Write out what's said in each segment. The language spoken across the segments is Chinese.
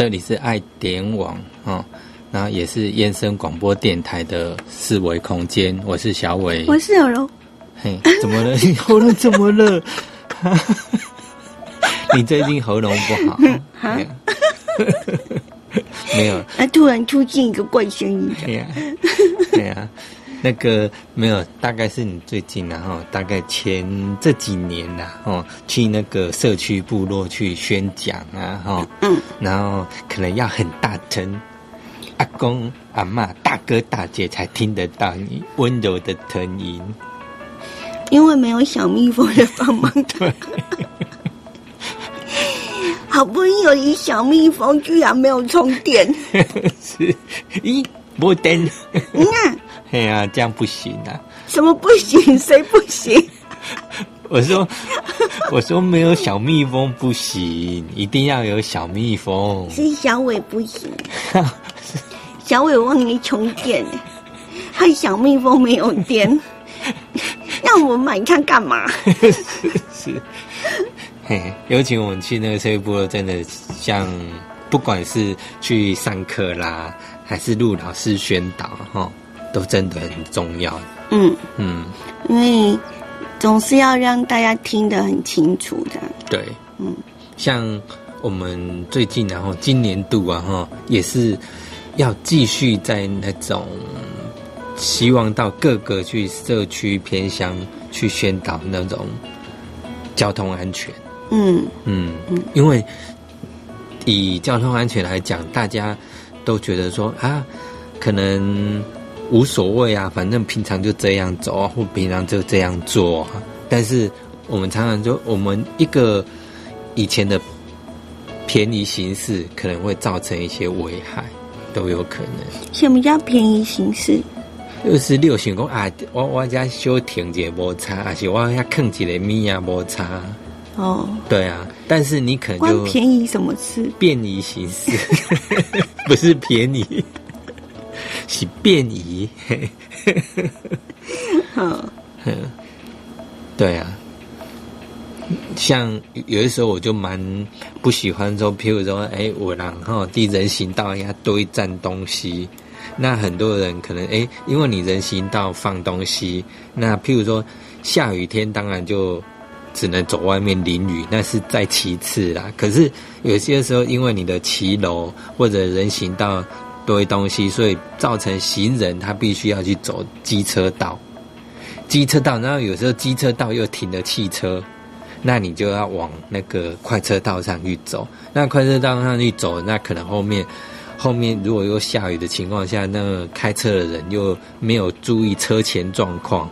这里是爱点网哦，然后也是燕声广播电台的四维空间，我是小伟，我是小柔。嘿，怎么了？你喉咙怎么了？你最近喉咙不好？没有。啊！突然出现一个怪声音。对呀，对呀。那个没有，大概是你最近然后大概前这几年呐，哦，去那个社区部落去宣讲啊，哈，嗯，然后可能要很大声，阿公阿妈大哥大姐才听得到你温柔的声音，因为没有小蜜蜂的帮忙。对，好不容易有一小蜜蜂，居然没有充电。是，咦，没电。嗯啊。哎呀，这样不行啊！什么不行？谁不行？我说，我说没有小蜜蜂不行，一定要有小蜜蜂。是小伟不行，小伟忘记充电，害小蜜蜂没有电，让我们买它干嘛？是，嘿，尤其我们去那个车部，真的像不管是去上课啦，还是录老师宣导哈。都真的很重要。嗯嗯，因为总是要让大家听得很清楚的。对，嗯，像我们最近然后今年度啊哈，也是要继续在那种希望到各个去社区偏乡去宣导那种交通安全。嗯嗯嗯，因为以交通安全来讲，大家都觉得说啊，可能。无所谓啊，反正平常就这样走啊，或平常就这样做。但是我们常常就我们一个以前的便宜形式，可能会造成一些危害，都有可能。什么叫便宜形式？就是六想讲啊，我我家修停一个摩擦，还是我要坑一个米啊摩擦。哦，对啊，但是你可能就便宜什么事？便宜形式，不是便宜。是便宜，嗯，对啊，像有的时候我就蛮不喜欢说，譬如说，哎，我然后地人行道要堆占东西，那很多人可能哎，因为你人行道放东西，那譬如说下雨天，当然就只能走外面淋雨，那是在其次啦。可是有些时候，因为你的骑楼或者人行道。堆东西，所以造成行人他必须要去走机车道，机车道，然后有时候机车道又停了汽车，那你就要往那个快车道上去走。那快车道上去走，那可能后面后面如果又下雨的情况下，那个开车的人又没有注意车前状况，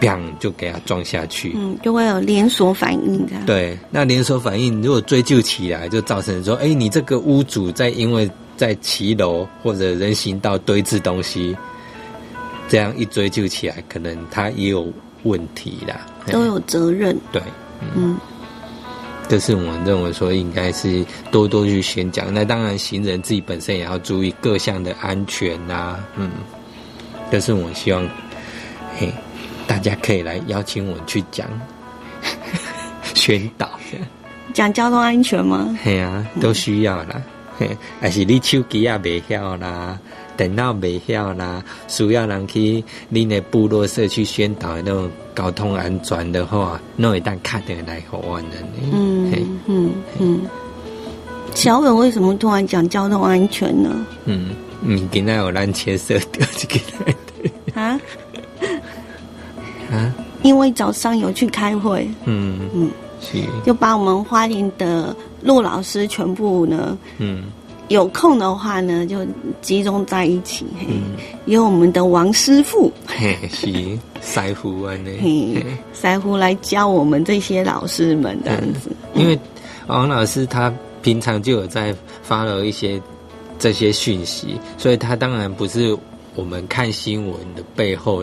砰就给它撞下去，嗯，就会有连锁反应的。对，那连锁反应如果追究起来，就造成说，哎，你这个屋主在因为。在骑楼或者人行道堆置东西，这样一追究起来，可能他也有问题啦，都有责任。对，嗯，这是我们认为说应该是多多去宣讲。那当然，行人自己本身也要注意各项的安全呐，嗯，这是我希望，嘿，大家可以来邀请我去讲 宣导，讲交通安全吗？嘿啊，都需要啦。还是你手机也未晓啦，电脑未晓啦，需要人去你的部落社区宣导那种交通安全的话，那一旦卡电来好玩的。嗯嗯嗯。小伟为什么突然讲交通安全呢？嗯，你今天有蓝切色掉这个啊啊？因为早上有去开会。嗯嗯，是就把我们花莲的。陆老师全部呢，嗯，有空的话呢，就集中在一起。嗯，有我们的王师傅，嘿，是腮胡啊，呢，腮胡来教我们这些老师们这样子。因为王老师他平常就有在发了一些这些讯息，所以他当然不是我们看新闻的背后。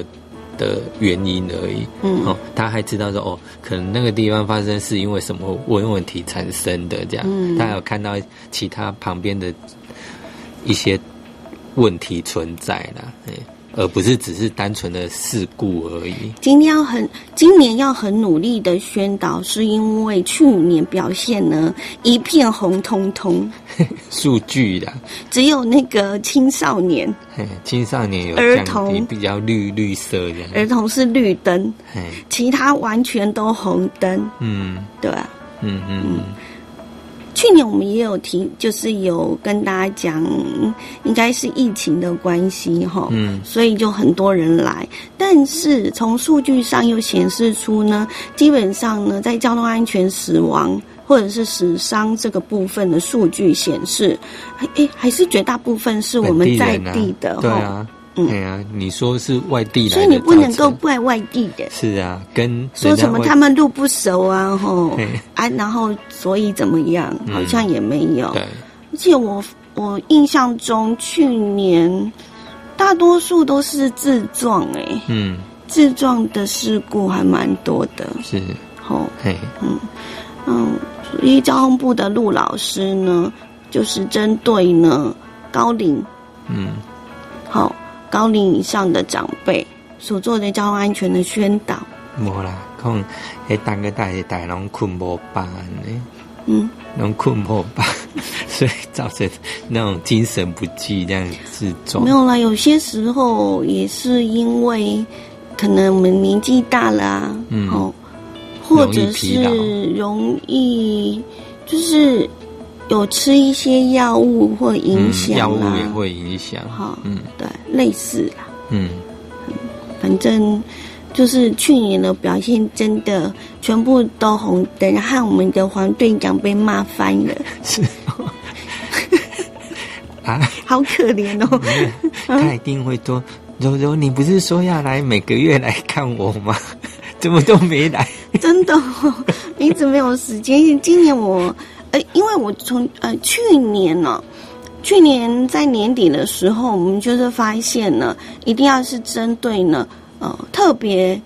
的原因而已，嗯，哦，他还知道说，哦，可能那个地方发生是因为什么问问题产生的，这样，嗯，他有看到其他旁边的一些问题存在了，哎，而不是只是单纯的事故而已。今天要很，今年要很努力的宣导，是因为去年表现呢一片红彤彤，数据的，只有那个青少年，青少年有儿童比较绿绿色的，儿童是绿灯，其他完全都红灯。嗯，对啊，嗯嗯。嗯。去年我们也有提，就是有跟大家讲，应该是疫情的关系哈，嗯，所以就很多人来。但是从数据上又显示出呢，基本上呢，在交通安全死亡或者是死伤这个部分的数据显示，哎，还是绝大部分是我们在地的，对啊。对啊，你说是外地来，所以你不能够怪外地的。是啊，跟说什么他们路不熟啊，吼。啊，然后所以怎么样，好像也没有。对，而且我我印象中去年大多数都是自撞，哎，嗯，自撞的事故还蛮多的。是，吼，嘿，嗯。嗯，所以交通部的陆老师呢，就是针对呢高龄，嗯，好。高龄以上的长辈所做的交通安全的宣导，无啦，可能迄当个大大拢困无饱呢，嗯，拢困无饱，所以造成那种精神不济这样子重。没有啦，有些时候也是因为可能我们年纪大了，嗯，哦，或者是容易就是。有吃一些药物或影响药物也会影响，哈，嗯，对，类似啦，嗯，反正就是去年的表现真的全部都红灯，害我们的黄队长被骂翻了，是，啊，好可怜哦，他一定会说，柔柔，你不是说要来每个月来看我吗？怎么都没来？真的，一直没有时间，今年我。呃，因为我从呃去年呢，去年在年底的时候，我们就是发现呢，一定要是针对呢，呃，特别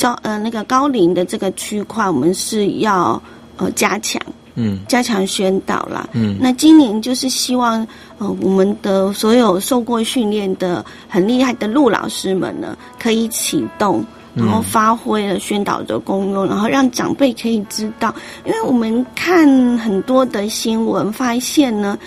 高呃那个高龄的这个区块，我们是要呃加强，嗯，加强宣导啦，嗯，那今年就是希望呃我们的所有受过训练的很厉害的陆老师们呢，可以启动。然后发挥了宣导的功用，然后让长辈可以知道，因为我们看很多的新闻，发现呢，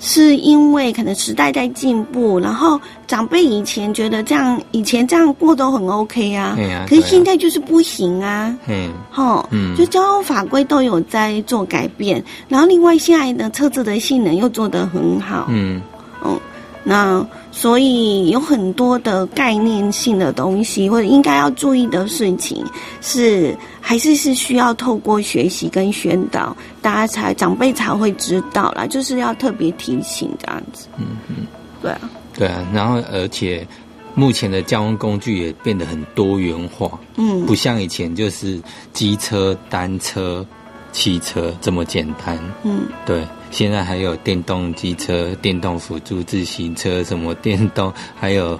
是因为可能时代在进步，然后长辈以前觉得这样，以前这样过都很 OK 啊，可是现在就是不行啊，嗯，哈，嗯，就交通法规都有在做改变，然后另外现在的车子的性能又做得很好，嗯，嗯，那。所以有很多的概念性的东西，或者应该要注意的事情，是还是是需要透过学习跟宣导，大家才长辈才会知道啦。就是要特别提醒这样子。嗯嗯，对啊，对啊。然后而且目前的交通工具也变得很多元化，嗯，不像以前就是机车、单车、汽车这么简单。嗯，对。现在还有电动机车、电动辅助自行车，什么电动，还有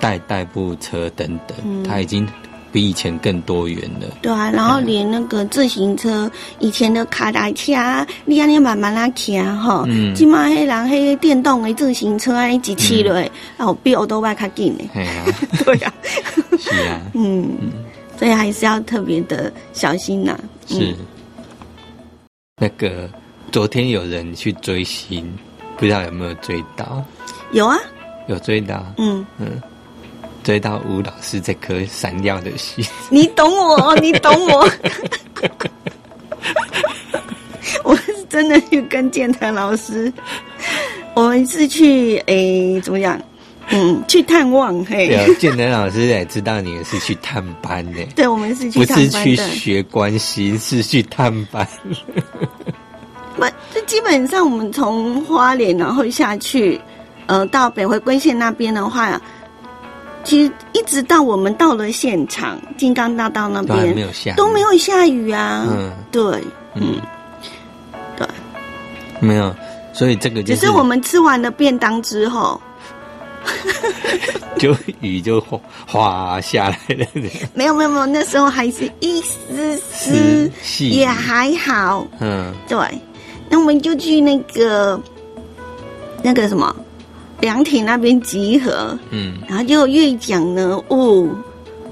代代步车等等，它已经比以前更多元了。对啊，然后连那个自行车，以前的卡达车，你安尼慢慢拉骑哈，今嘛黑人黑电动的自行车安尼一骑落，然后比欧多巴卡紧的。对啊，对啊，是啊，嗯，所以还是要特别的小心呐。是，那个。昨天有人去追星，不知道有没有追到？有啊，有追到。嗯嗯，追到吴老师这颗闪耀的心。你懂我，你懂我。我是真的去跟建成老师，我们是去诶，怎么讲？嗯，去探望。嘿，建成老师也知道你是去探班的。对，我们是去不是去学关系，是去探班。不，这基本上我们从花莲然后下去，呃，到北回归线那边的话，其实一直到我们到了现场，金刚大道那边没有下，都没有下雨啊。嗯，对，嗯，对，没有，所以这个只是我们吃完了便当之后，就雨就哗下来了。没有没有没有，那时候还是一丝丝，也还好。嗯，对。那我们就去那个那个什么，凉亭那边集合，嗯，然后就越讲呢，哦，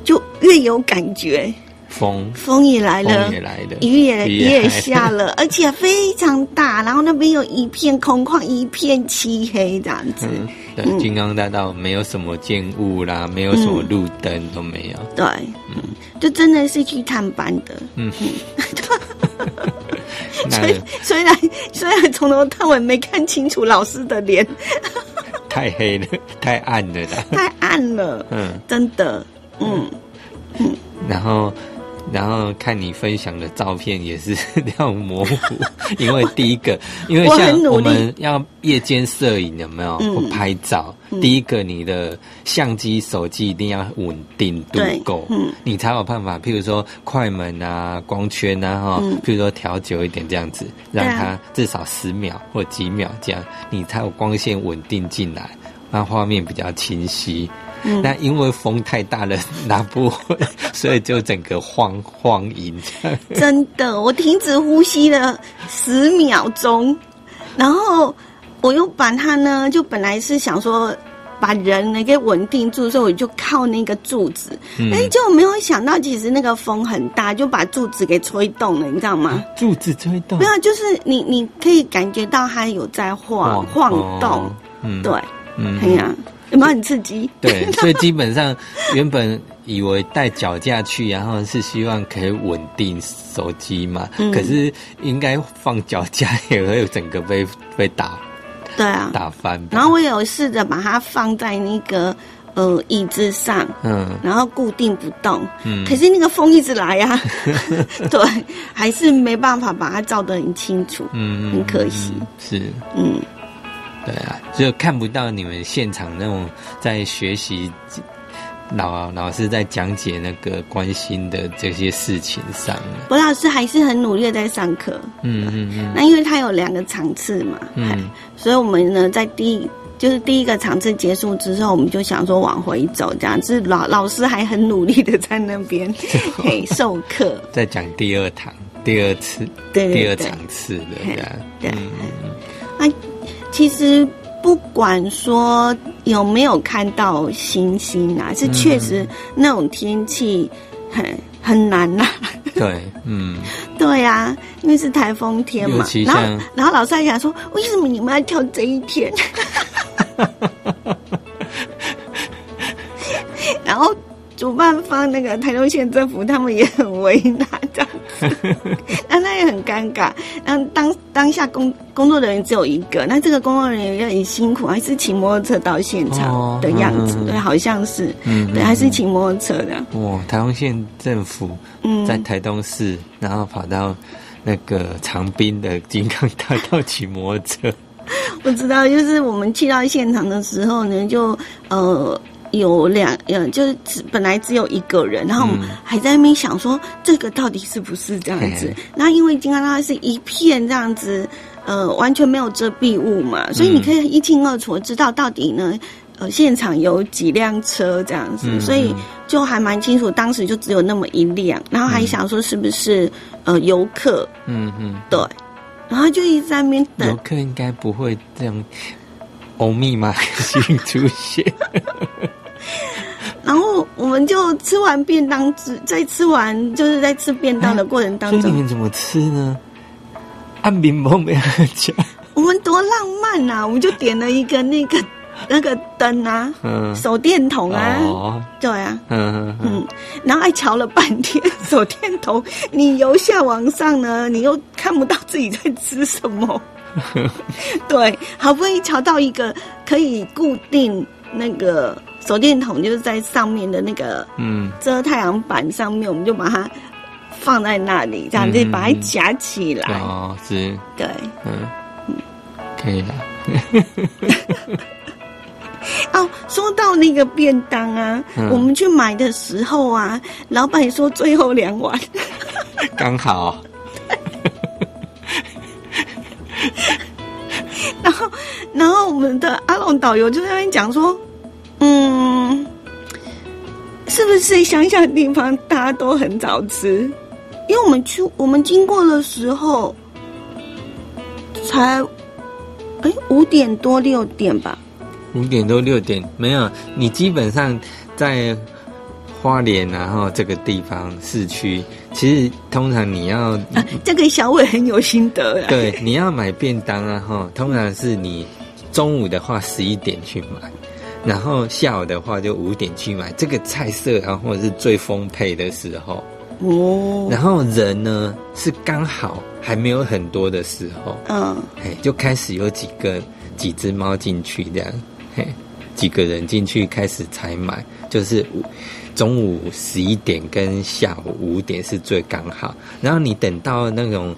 就越有感觉。风风也来了，也来了，雨也也下了，而且非常大。然后那边有一片空旷，一片漆黑，这样子。对，金刚大道没有什么建物啦，没有什么路灯都没有。对，嗯，就真的是去探班的。嗯，所以虽然虽然从头到尾没看清楚老师的脸，太黑了，太暗了啦，太暗了。嗯，真的，嗯嗯，然后。然后看你分享的照片也是 那样模糊，因为第一个，因为像我们要夜间摄影有没有或拍照？第一个，你的相机、手机一定要稳定度够，嗯，你才有办法。譬如说快门啊、光圈啊，哈，譬如说调久一点这样子，让它至少十秒或几秒这样，你才有光线稳定进来，那画面比较清晰。那因为风太大了，拿不稳，所以就整个晃晃影。真的，我停止呼吸了十秒钟，然后我又把它呢，就本来是想说把人呢给稳定住，所以我就靠那个柱子。哎，就没有想到，其实那个风很大，就把柱子给吹动了，你知道吗？柱子吹动？没有，就是你你可以感觉到它有在晃晃动。嗯，对，嗯，哎呀。有没有很刺激？对，所以基本上原本以为带脚架去，然后是希望可以稳定手机嘛。嗯。可是应该放脚架也会整个被被打。对啊。打翻。然后我有试着把它放在那个呃椅子上，嗯，然后固定不动。嗯。可是那个风一直来呀。对，还是没办法把它照得很清楚。嗯很可惜。是。嗯。对啊，就看不到你们现场那种在学习老老师在讲解那个关心的这些事情上。博老师还是很努力的在上课。嗯嗯嗯。那因为他有两个场次嘛，嗯，所以我们呢在第一就是第一个场次结束之后，我们就想说往回走，这样子老老师还很努力的在那边 给授课，在讲第二堂、第二次、第二场次的这样。对，嗯。其实不管说有没有看到星星啊，是确实那种天气很很难呐。对，嗯，对呀，因为是台风天嘛。然后，然后老师还讲说，为什么你们要挑这一天？然后。主办方那个台东县政府，他们也很为难这样子，那他也很尴尬。那当当下工工作人员只有一个，那这个工作人员也很辛苦，还是骑摩托车到现场的样子，对，好像是，嗯，对，还是骑摩托车的。哇，台东县政府在台东市，然后跑到那个长滨的金刚大道骑摩托车。我知道，就是我们去到现场的时候呢，就呃。有两，嗯，就是只本来只有一个人，然后我们还在那边想说这个到底是不是这样子？那因为金刚它是一片这样子，呃，完全没有遮蔽物嘛，所以你可以一清二楚知道到底呢，呃，现场有几辆车这样子，所以就还蛮清楚。当时就只有那么一辆，然后还想说是不是呃游客？嗯嗯，对，然后就一直在那边等。游客应该不会这样。欧密码新出现，然后我们就吃完便当，之，在吃完就是在吃便当的过程当中，你们怎么吃呢？按屏风没讲，我们多浪漫呐！我们就点了一个那个 那个灯啊，手电筒啊，对啊，嗯。嗯，然后还瞧了半天 手电筒，你由下往上呢，你又看不到自己在吃什么。对，好不容易瞧到一个可以固定那个手电筒，就是在上面的那个嗯。遮太阳板上面，我们就把它放在那里，这样子把它夹起来。哦，是，对，嗯。嗯，可以了。哦，说到那个便当啊，我们去买的时候啊，老板说最后两碗，刚好。然后，然后我们的阿龙导游就在那边讲说：“嗯，是不是乡下地方大家都很早吃？因为我们去我们经过的时候，才哎五点多六点吧，五点多六点没有，你基本上在花莲然后这个地方市区，其实通常你要啊，这个小伟很有心得。对，你要买便当啊哈，通常是你中午的话十一点去买，然后下午的话就五点去买，这个菜色然后是最丰沛的时候哦。然后人呢是刚好还没有很多的时候，嗯，哎，就开始有几个几只猫进去这样。嘿几个人进去开始采买，就是中午十一点跟下午五点是最刚好。然后你等到那种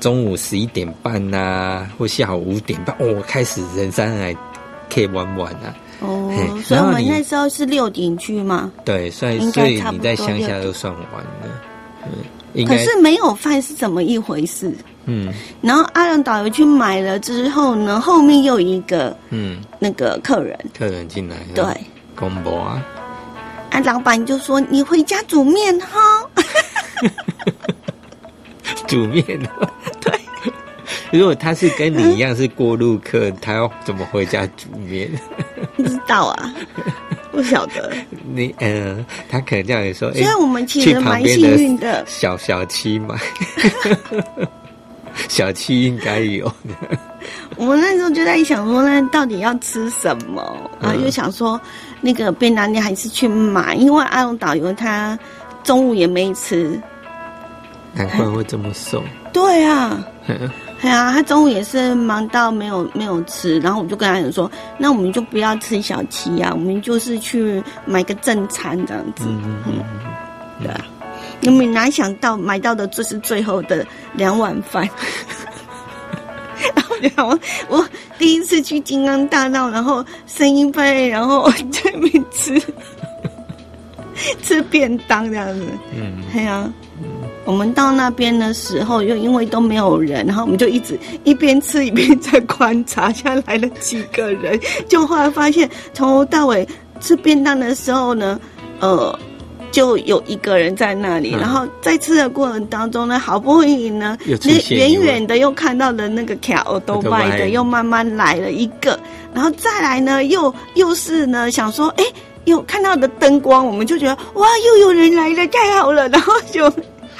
中午十一点半呐，或下午五点半，哦，开始人山来可以玩玩啊。哦，所以我们那时候是六点去吗？对，所以所以你在乡下都算晚了。嗯，可是没有饭是怎么一回事？嗯，然后阿良导游去买了之后呢，后面又一个嗯那个客人，客人进来，对，公婆啊，啊，老板就说你回家煮面哈，煮面，对，如果他是跟你一样是过路客，他要怎么回家煮面？不知道啊，不晓得。你呃，他可能这样说，所以我们其实蛮幸运的，小小七嘛。小七应该有的。我们那时候就在想说，那到底要吃什么？然后就想说，那个便当店还是去买，因为阿龙导游他中午也没吃。难怪会这么瘦。对啊，对啊，他中午也是忙到没有没有吃，然后我就跟他讲说，那我们就不要吃小七啊，我们就是去买个正餐这样子。嗯嗯嗯，对啊。你们哪想到买到的这是最后的两碗饭？然后我我第一次去金刚大道，然后声音飞，然后在那边吃 吃便当这样子。嗯，对啊。我们到那边的时候，又因为都没有人，然后我们就一直一边吃一边在观察，现在来了几个人，就后来发现从头到尾吃便当的时候呢，呃。就有一个人在那里，然后在吃的过程当中呢，好不容易呢，那远远的又看到了那个卡都卖的，又慢慢来了一个，然后再来呢，又又是呢，想说，哎，又看到的灯光，我们就觉得哇，又有人来了，太好了，然后就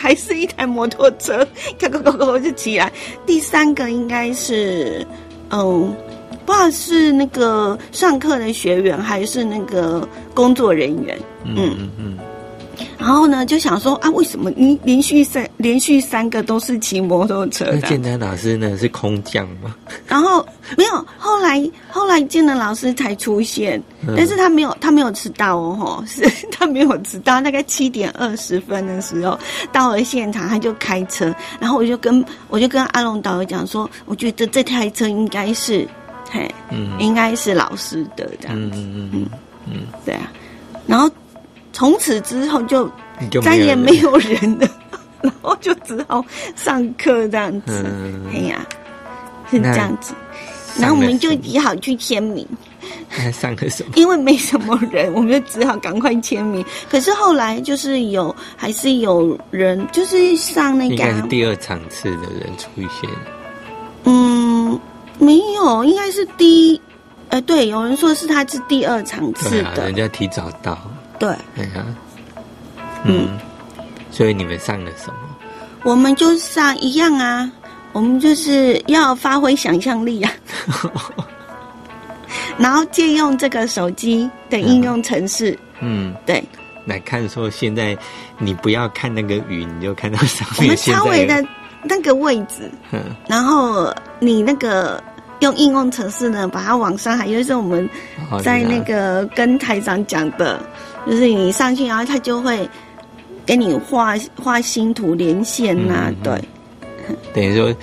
还是一台摩托车，咔咔咔咔就起来。第三个应该是，嗯，不知道是那个上课的学员还是那个工作人员，嗯嗯嗯。然后呢，就想说啊，为什么你连续三连续三个都是骑摩托车？那建南老师呢？是空降吗？然后没有，后来后来建南老师才出现，但是他没有他没有迟到哦，吼，是他没有迟到，大概七点二十分的时候到了现场，他就开车，然后我就跟我就跟阿龙导游讲说，我觉得这台车应该是，嘿，嗯，应该是老师的这样子，嗯嗯嗯嗯，对啊，然后。从此之后就再也没有人了，然后就只好上课这样子。哎呀，是这样子。然后我们就只好去签名。上课什么？因为没什么人，我们就只好赶快签名。可是后来就是有，还是有人，就是上那个第二场次的人出现。嗯，没有，应该是第一。呃，对，有人说是他是第二场次的，人家提早到。对，对啊，嗯，所以你们上了什么？我们就上一样啊，我们就是要发挥想象力啊，然后借用这个手机的应用程式，嗯，对，来看说现在你不要看那个雨，你就看到上面我们稍微的那个位置，嗯，然后你那个。用应用程式呢，把它往上海，就是我们在那个跟台长讲的，就是你上去，然后他就会给你画画星图连线呐，对。等于说，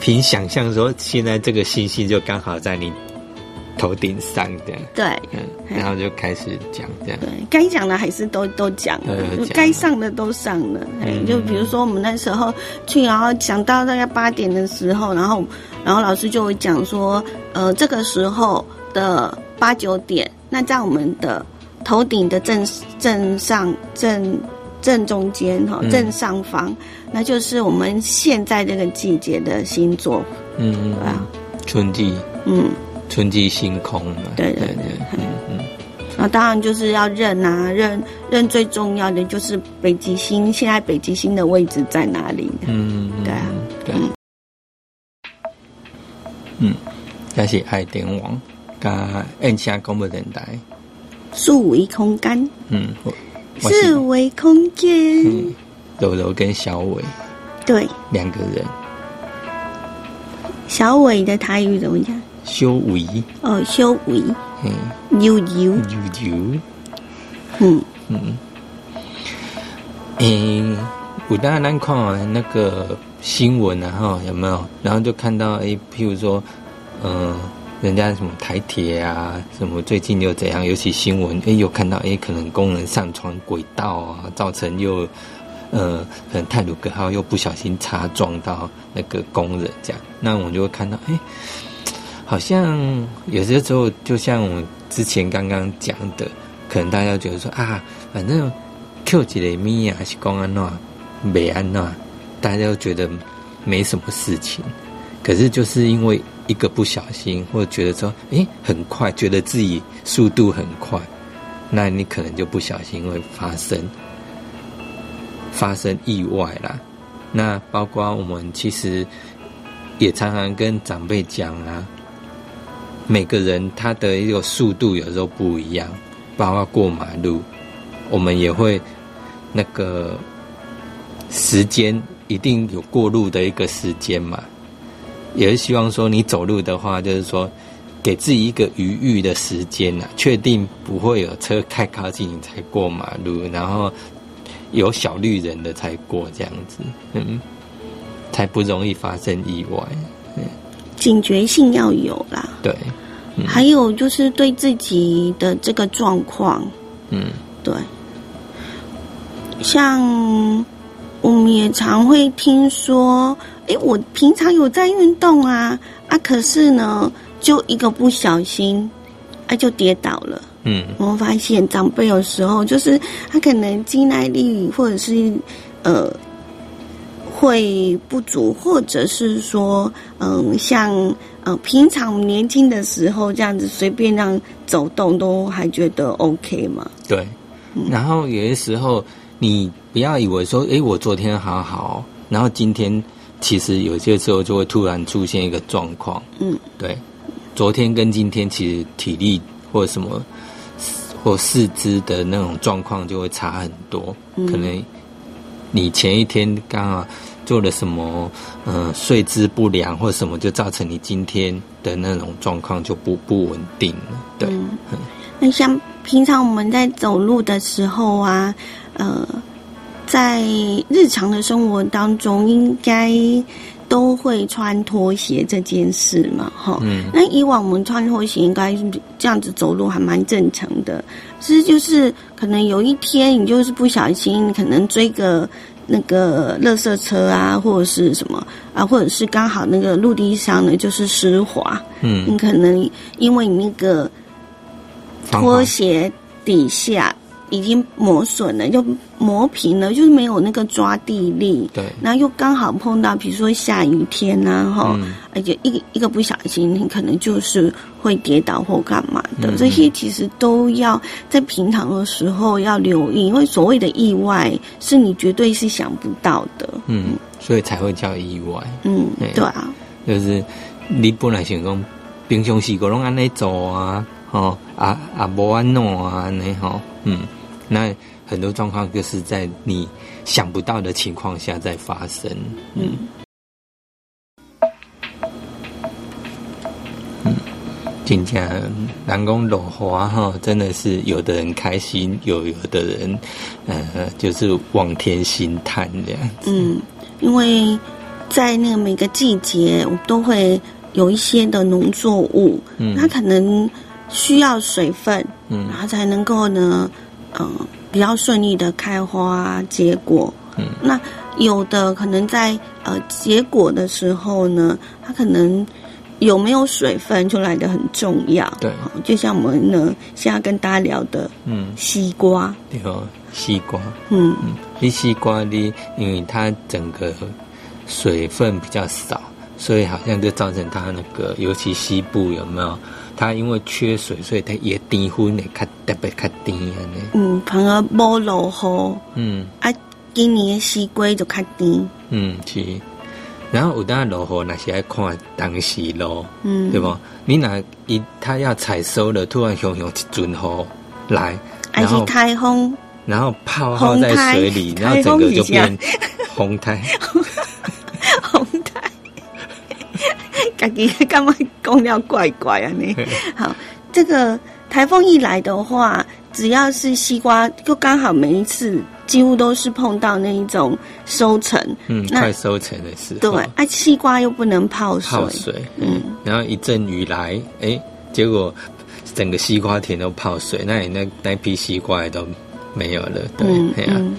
凭想象说，现在这个星星就刚好在你。头顶上的对，嗯，然后就开始讲这样，对，该讲的还是都都讲了，该上的都上了。就比如说我们那时候去，然后讲到大概八点的时候，然后然后老师就会讲说，呃，这个时候的八九点，那在我们的头顶的正正上正正中间哈，正上方，那就是我们现在这个季节的星座，嗯，对啊，春季，嗯。春季星空嘛。对对对，嗯嗯。那当然就是要认啊，认认最重要的就是北极星，现在北极星的位置在哪里？嗯，对啊，对。嗯，这是爱电网加按下广播电台，数维空间。嗯，四维空间。柔柔跟小伟，对，两个人。小伟的台语怎么讲？修伟。哦，修伟。嗯，悠悠。悠悠。嗯嗯。诶，古代那看那个新闻啊，哈，有没有？然后就看到，诶，譬如说，嗯，人家什么台铁啊，什么最近又怎样？尤其新闻，诶，有看到，诶，可能工人上传轨道啊，造成又。呃，可能泰鲁格号又不小心擦撞到那个工人，这样，那我们就会看到，哎，好像有些时候，就像我们之前刚刚讲的，可能大家觉得说啊，反正 Q 几雷米啊是公安诺、美安诺，大家都觉得没什么事情，可是就是因为一个不小心，或者觉得说，哎，很快，觉得自己速度很快，那你可能就不小心会发生。发生意外啦，那包括我们其实也常常跟长辈讲啊，每个人他的一个速度有时候不一样，包括过马路，我们也会那个时间一定有过路的一个时间嘛，也是希望说你走路的话，就是说给自己一个余裕的时间呐，确定不会有车太靠近你才过马路，然后。有小绿人的才过这样子，嗯，才不容易发生意外。嗯警觉性要有啦，对。还有就是对自己的这个状况，嗯，对。像我们也常会听说，哎，我平常有在运动啊，啊，可是呢，就一个不小心，啊，就跌倒了。嗯，我们发现长辈有时候就是他可能肌耐力或者是呃会不足，或者是说嗯像呃平常年轻的时候这样子随便让走动都还觉得 OK 嘛？对。然后有些时候你不要以为说，哎，我昨天好好，然后今天其实有些时候就会突然出现一个状况。嗯，对。昨天跟今天其实体力或者什么。或四肢的那种状况就会差很多，可能你前一天刚好做了什么，呃，睡姿不良或什么，就造成你今天的那种状况就不不稳定了。对，那像平常我们在走路的时候啊，呃，在日常的生活当中应该。都会穿拖鞋这件事嘛，哈，嗯那以往我们穿拖鞋应该这样子走路还蛮正常的，其实就是可能有一天你就是不小心，可能追个那个垃圾车啊，或者是什么啊，或者是刚好那个陆地上呢就是湿滑，嗯，你可能因为你那个拖鞋底下。已经磨损了，就磨平了，就是没有那个抓地力。对，然后又刚好碰到，比如说下雨天呐，哈，而且一个一个不小心，你可能就是会跌倒或干嘛的。这些其实都要在平常的时候要留意，因为所谓的意外是你绝对是想不到的。嗯，所以才会叫意外。嗯，对啊，就是你本来想讲平常时个拢安尼做啊，吼啊啊无安弄啊安尼吼，嗯。那很多状况就是在你想不到的情况下在发生，嗯，嗯，今天南宫落花哈，真的是有的人开心，有有的人呃，就是望天兴叹这样子。嗯，因为在那个每个季节，我都会有一些的农作物，嗯，它可能需要水分，嗯，然后才能够呢。嗯，比较顺利的开花结果。嗯，那有的可能在呃结果的时候呢，它可能有没有水分就来的很重要。对，就像我们呢现在跟大家聊的，嗯，西瓜。对哦，西瓜。嗯嗯，西瓜的，因为它整个水分比较少，所以好像就造成它那个，尤其西部有没有？它因为缺水，所以它也低分的较特别较低安尼。嗯，反而无落雨。嗯，啊，今年的西瓜就较低。嗯，是。然后有当落雨，那是爱看当时咯，嗯，对不？你那一它要采收了，突然熊熊一阵雨来，还是台风，然后泡泡在水里，然后整个就变红台。红 台。自己 干嘛讲了怪怪啊？你好，这个台风一来的话，只要是西瓜，就刚好每一次几乎都是碰到那一种收成，嗯，快收成的时候，对，啊，西瓜又不能泡水，泡水，嗯，然后一阵雨来，哎，结果整个西瓜田都泡水，那你那那批西瓜也都没有了，对，嗯，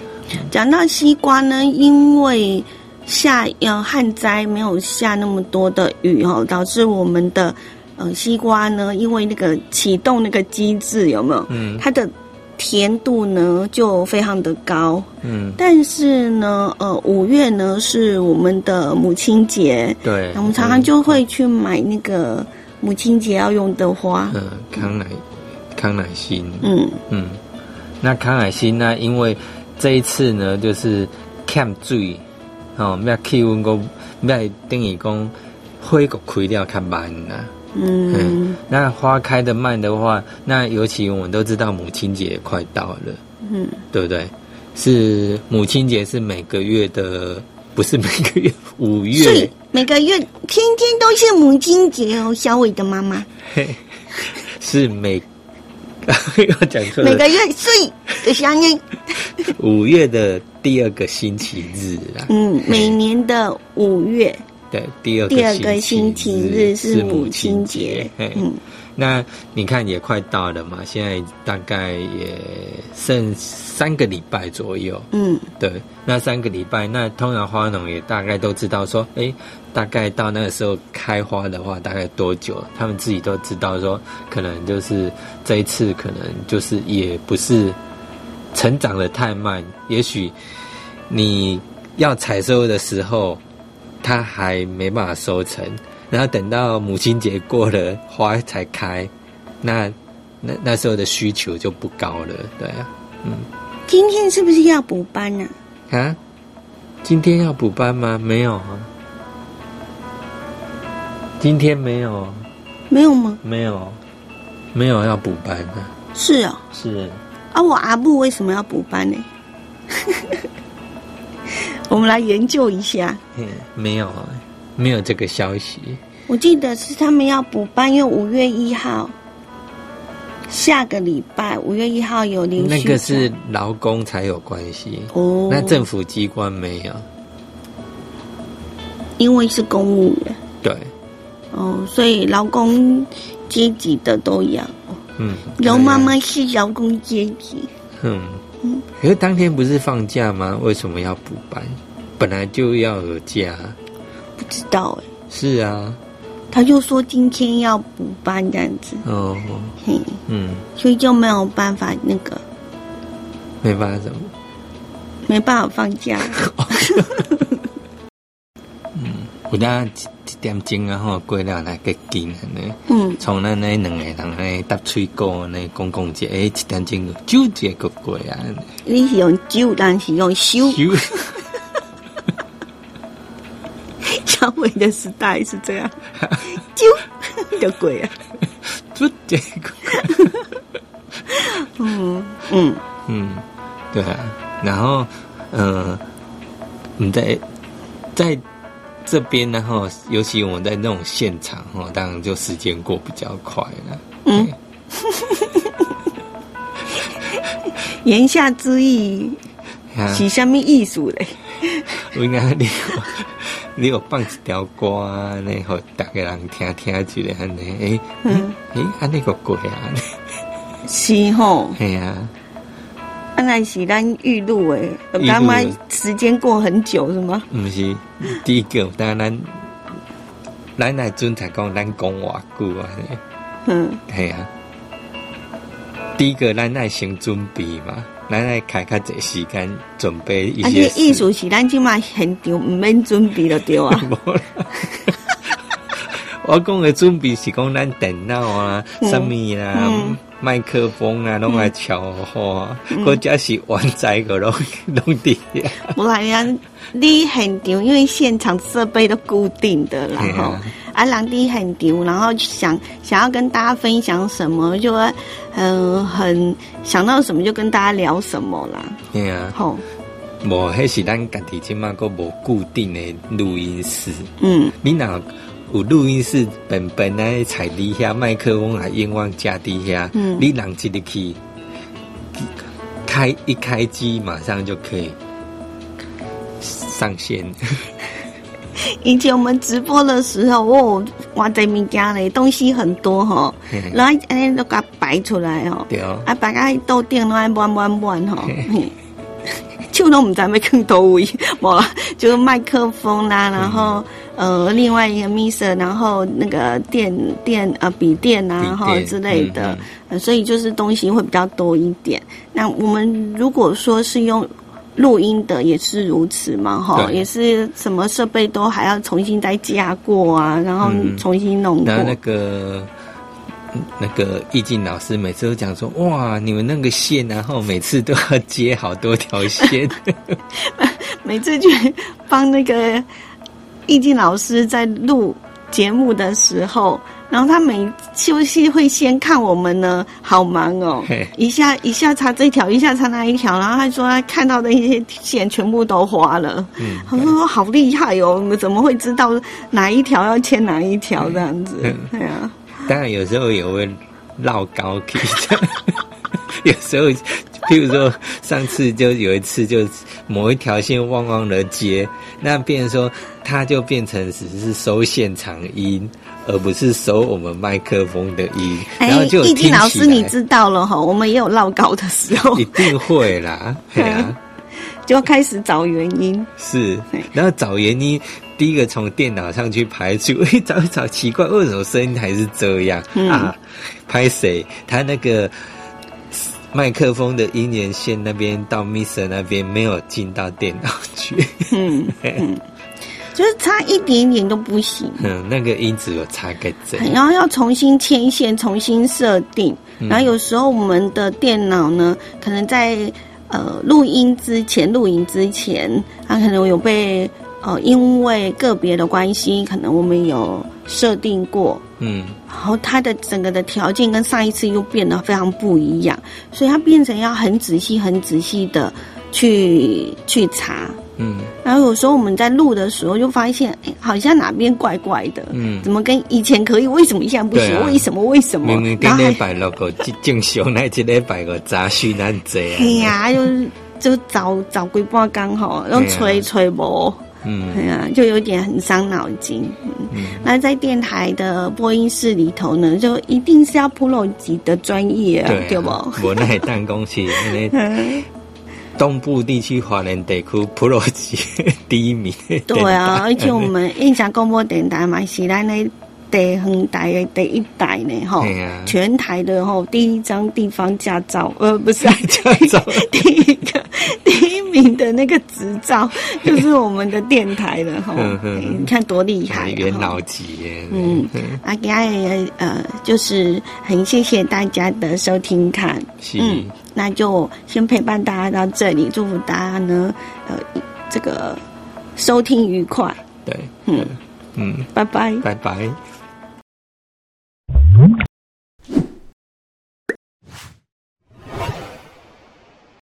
讲到西瓜呢，因为。下要旱灾没有下那么多的雨哦，导致我们的呃西瓜呢，因为那个启动那个机制有没有？嗯，它的甜度呢就非常的高。嗯，但是呢，呃，五月呢是我们的母亲节，对，我们常常就会去买那个母亲节要用的花。嗯，康乃康乃馨。嗯嗯，那康乃馨呢？因为这一次呢，就是 cam 最。哦，咩气温个咩等于讲花个开掉较慢呐。嗯，那花开的慢的话，那尤其我们都知道母亲节快到了，嗯，对不对？是母亲节是每个月的，不是每个月五月，每个月天天都是母亲节哦，小伟的妈妈是每 要讲错每个月最的生日，五月的。第二个星期日啊，嗯，每年的五月，对，第二第二个星期日是母亲节，嗯，那你看也快到了嘛，现在大概也剩三个礼拜左右，嗯，对，那三个礼拜，那通常花农也大概都知道说，哎，大概到那个时候开花的话，大概多久？他们自己都知道说，可能就是这一次，可能就是也不是。成长的太慢，也许你要采收的时候，它还没办法收成，然后等到母亲节过了，花才开，那那那时候的需求就不高了，对啊，嗯。今天是不是要补班呢？啊？今天要补班吗？没有啊。今天没有。没有吗？没有，没有要补班的。是啊。是。啊，我阿布为什么要补班呢？我们来研究一下。嗯，没有，没有这个消息。我记得是他们要补班，因为五月一号，下个礼拜五月一号有连续。那个是劳工才有关系哦，那政府机关没有，因为是公务员。对。哦，所以劳工阶级的都一样。嗯，刘妈妈是劳工阶级。嗯嗯，可是当天不是放假吗？为什么要补班？本来就要有假。不知道哎。是啊。他就说今天要补班这样子。哦。嘿。嗯。所以就没有办法那个。没办法怎么？没办法放假。嗯，我家。点钟啊，吼过了来个紧安尼。嗯，从咱那两个人咧搭吹过呢，公共节诶，一点钟就这个过啊。你是用酒，但是用修。小伟的时代是这样，酒就过啊。就这个。嗯嗯嗯，对啊。然后，嗯，你在在。这边呢，哈，尤其我们在那种现场，哈，当然就时间过比较快了。嗯，言下之意是什么意思嘞？我应该你你有放一条歌，你好大家人听听一下，安尼，诶，嗯，诶，安尼个过啊？是吼，系啊。当然是咱预录诶，刚刚时间过很久是吗？不是，第一个，当然咱咱来准才讲咱讲偌久啊？嗯，系啊。第一个，咱来先准备嘛，咱来开较济时间准备一些。而且意思是咱即嘛现场唔免准备就对啊。我讲的准备是讲咱电脑啊、什么啊、麦克风啊，拢来调好，或者是玩在个拢拢底。不然呀，你现场，因为现场设备都固定的，然后啊，人地很场，然后想想要跟大家分享什么，就嗯很想到什么就跟大家聊什么啦。对啊，好。无，迄是咱家己即码个无固定的录音室。嗯，你若有录音室，本本来踩底下麦克风还愿望加底下，嗯，你人直接去开一开机，马上就可以上线。以前我们直播的时候，哦，哇，在物件嘞，东西很多哈，然后哎都给它摆出来哦，对哦，啊，摆在桌顶，拢爱满满满哈。就都我们在那更多位，我就是麦克风啦，然后呃另外一个 miser，然后那个电电呃笔电啊，然后之类的，所以就是东西会比较多一点。那我们如果说是用录音的，也是如此嘛，哈，也是什么设备都还要重新再加过啊，然后重新弄过那个。那个易静老师每次都讲说，哇，你们那个线，然后每次都要接好多条线，每次去帮那个易静老师在录节目的时候，然后他每休息会先看我们呢，好忙哦，一下一下插这条，一下插那一条，然后他说他看到的一些线全部都花了，嗯，他说好厉害哦，我们怎么会知道哪一条要牵哪一条这样子？对啊。当然，有时候也会绕高级的。有时候，譬如说，上次就有一次，就某一条线汪汪的接，那变成说，它就变成只是收现场音，而不是收我们麦克风的音。然后就易经老师，你知道了哈，我们也有绕高的时候，一定会啦，对啊，就要开始找原因。是，然后找原因。第一个从电脑上去排除，找一找奇怪，为什么声音还是这样啊？拍谁？他那个麦克风的音源线那边到 Mister 那边没有进到电脑去，嗯嗯，就是差一点点都不行。嗯，那个音质有差个怎？然后要重新牵线，重新设定。然后有时候我们的电脑呢，可能在呃录音之前、录音之前，它可能有被。呃，因为个别的关系，可能我们有设定过，嗯，然后它的整个的条件跟上一次又变得非常不一样，所以它变成要很仔细、很仔细的去去查，嗯，然后有时候我们在录的时候就发现，哎，好像哪边怪怪的，嗯，怎么跟以前可以，为什么现在不行？为什么？为什么？明明今天摆了个正常，那今天摆个杂讯难这哎呀，就就找找规半刚好，用吹吹无。嗯，对啊，就有点很伤脑筋。嗯，那在电台的播音室里头呢，就一定是要 pro 级的专业，对不？我那弹公司，那东部地区华人地区 pro 级第一名。对啊，而且我们印象广播电台嘛，是咱那。第很台的第一代呢，哈，全台的哈第一张地方驾照，呃，不是驾照，第一个 第一名的那个执照，就是我们的电台的哈，你看多厉害，元老级耶，嗯，啊，给大家呃，就是很谢谢大家的收听看，嗯，那就先陪伴大家到这里，祝福大家呢，呃，这个收听愉快，对，嗯。嗯，拜拜，拜拜。